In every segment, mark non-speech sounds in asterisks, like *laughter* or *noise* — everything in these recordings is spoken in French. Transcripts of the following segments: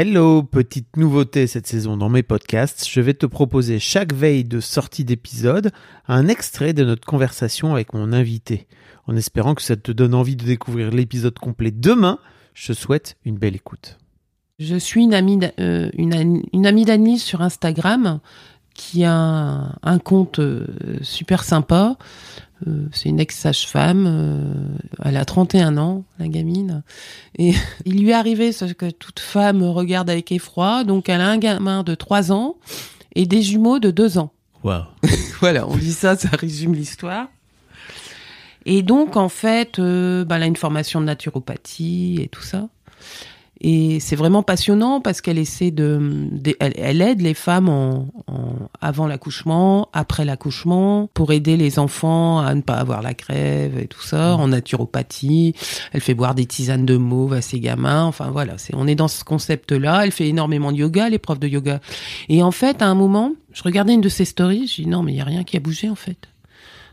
Hello, petite nouveauté cette saison dans mes podcasts, je vais te proposer chaque veille de sortie d'épisode un extrait de notre conversation avec mon invité. En espérant que ça te donne envie de découvrir l'épisode complet demain, je te souhaite une belle écoute. Je suis une amie, euh, amie d'Annelise sur Instagram qui a un, un compte euh, super sympa. Euh, c'est une ex-sage-femme. euh, elle a 31 ans, la gamine. Et *laughs* il lui est arrivé ce que toute femme regarde avec effroi. Donc, elle a un gamin de 3 ans et des jumeaux de 2 ans. Wow. *laughs* voilà, on dit ça, ça résume l'histoire. Et donc, en fait, euh, bah, elle a une formation de naturopathie et tout ça. Et c'est vraiment passionnant parce qu'elle essaie de, de- elle, elle aide les femmes en, en- avant l'accouchement, après l'accouchement, pour aider les enfants à ne pas avoir la crève et tout ça, en naturopathie. Elle fait boire des tisanes de mauve à ses gamins. Enfin voilà, c'est, on est dans ce concept-là. Elle fait énormément de yoga, les profs de yoga. Et en fait, à un moment, je regardais une de ses stories, je dis non mais il y a rien qui a bougé en fait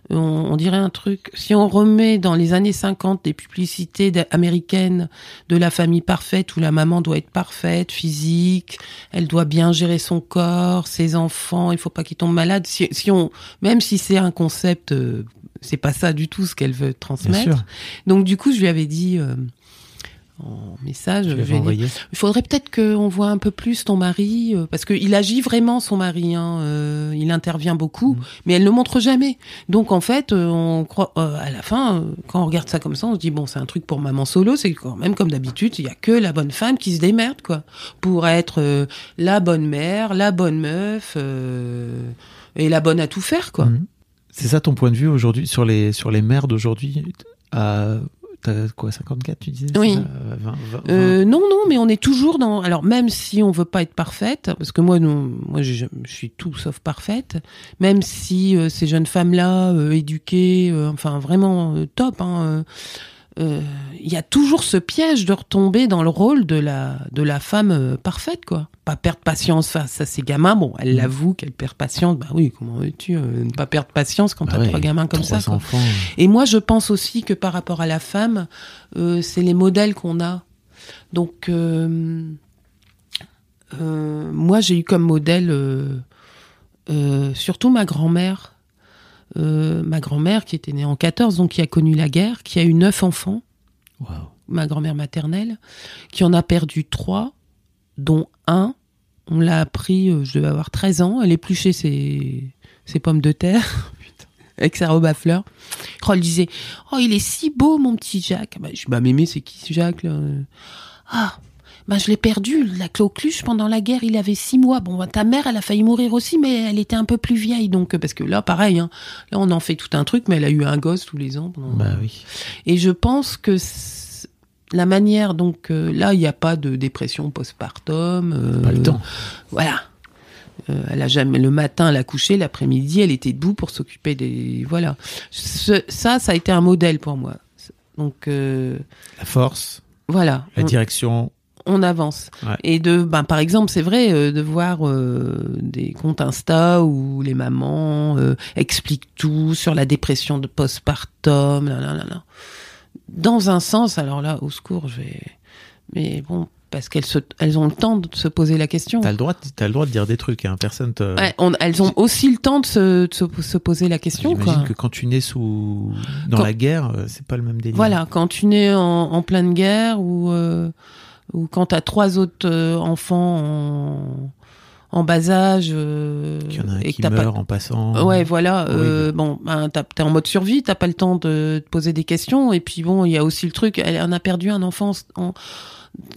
on, on dirait un truc. Si on remet dans les années 50 des publicités américaines de la famille parfaite où la maman doit être parfaite, physique, elle doit bien gérer son corps, ses enfants, il faut pas qu'ils tombent malades. Si, si on, même si c'est un concept, euh, c'est pas ça du tout ce qu'elle veut transmettre. Donc du coup, je lui avais dit euh, en message, il faudrait peut-être qu'on voit un peu plus ton mari, euh, parce qu'il agit vraiment son mari, hein, euh, il intervient beaucoup, Mhm. mais elle ne montre jamais. Donc en fait, euh, on croit, euh, à la fin, euh, quand on regarde ça comme ça, on se dit bon, c'est un truc pour maman solo, c'est quand même comme d'habitude, il y a que la bonne femme qui se démerde quoi, pour être euh, la bonne mère, la bonne meuf euh, et la bonne à tout faire quoi. Mhm. C'est ça ton point de vue aujourd'hui sur les, sur les mères d'aujourd'hui à, T'as quoi, 54 tu disais c'est Oui. ça Euh, 20, 20, Euh, non, non, mais on est toujours dans. Alors même si on veut pas être parfaite, parce que moi, non, moi, je, je suis tout sauf parfaite. Même si euh, ces jeunes femmes-là, euh, éduquées, euh, enfin vraiment euh, top, hein, euh, euh, il y a toujours ce piège de retomber dans le rôle de la de la femme euh, parfaite, quoi. Pas perdre patience face à ses gamins. Bon, elle Mm. l'avoue qu'elle perd patience. Bah oui, comment veux-tu euh, ne pas perdre patience quand Bah t'as ouais, trois gamins comme ça, quoi. Et moi, je pense aussi que par rapport à la femme, c'est les modèles qu'on a. Donc, moi, j'ai eu comme modèle surtout ma grand-mère. Euh, ma grand-mère qui était née en 14, donc qui a connu la guerre, qui a eu neuf enfants, ma grand-mère maternelle, qui en a perdu trois, dont un, on l'a appris, euh, je devais avoir 13 ans, elle épluchait ses, ses pommes de terre, *laughs* putain, avec sa robe à fleurs. Oh, elle disait, oh, il est si beau, mon petit Jacques. Bah, je dis, bah, mémé, c'est qui ce Jacques, là Ah, bah, je l'ai perdu, la Clocluche, pendant la guerre, il avait six mois. Bon, ta mère, elle a failli mourir aussi, mais elle était un peu plus vieille, donc, euh, parce que là, pareil, hein, là, on en fait tout un truc, mais elle a eu un gosse tous les ans. pendant- Bah oui. et je pense que la manière, donc euh, là, il n'y a pas de dépression postpartum. euh, Pas le temps. Voilà. Euh, elle a jamais le matin, elle a couché, l'après-midi, elle était debout pour s'occuper des voilà. Ce- ça, ça a été un modèle pour moi. Donc La force, voilà. la On- direction. On avance. Ouais. Et de, ben, par exemple, c'est vrai euh, de voir euh, des comptes Insta où les mamans euh, expliquent tout sur la dépression de postpartum, là, là, là, là. Dans un sens, alors là, au secours, je vais. Mais bon, parce qu'elles se, elles ont le temps de se poser la question. T'as le droit, t'as le droit de dire des trucs. Hein. Personne te. Ouais, on- elles ont aussi le temps de se, de se, se poser la question, J'imagine que quand tu nais sous dans Quand- la guerre, c'est pas le même délire. Voilà, quand tu nais en, en pleine guerre ou euh, ou quand t'as trois autres euh, enfants en, en bas âge euh, y en a un et qui que meurt pas en passant. Ouais, voilà. euh, bon, ben, t'es en mode survie, t'as pas le temps de te poser des questions. Et puis bon, il y a aussi le truc. Elle en a perdu un enfant en-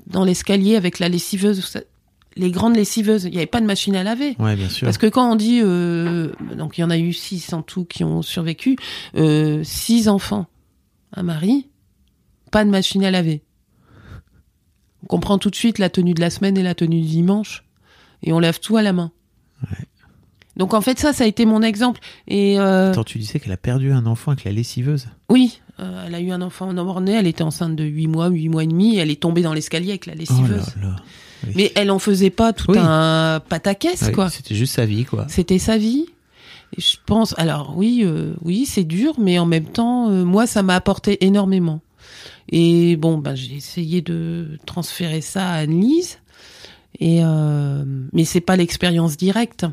dans l'escalier avec la lessiveuse. Les grandes lessiveuses, il n'y avait pas de machine à laver. Ouais, bien sûr. Parce que quand on dit, euh, donc il y en a eu six en tout qui ont survécu, six enfants, un mari, pas de machine à laver. On comprend tout de suite la tenue de la semaine et la tenue du dimanche. Et on lave tout à la main. Donc en fait, ça, ça a été mon exemple. Et euh, Attends, tu disais qu'elle a perdu un enfant avec la lessiveuse oui, euh, elle a eu un enfant mort-né, elle était enceinte de 8 mois, 8 mois et demi, et elle est tombée dans l'escalier avec la Oh lessiveuse. là là. Oui. Mais elle en faisait pas tout Oui. un pataquès, quoi. C'était juste sa vie, quoi. C'était sa vie. Et je pense, alors oui, euh, oui, c'est dur, mais en même temps, moi, ça m'a apporté énormément. Et bon, ben, j'ai essayé de transférer ça à Annelise. Et euh, mais c'est pas l'expérience directe.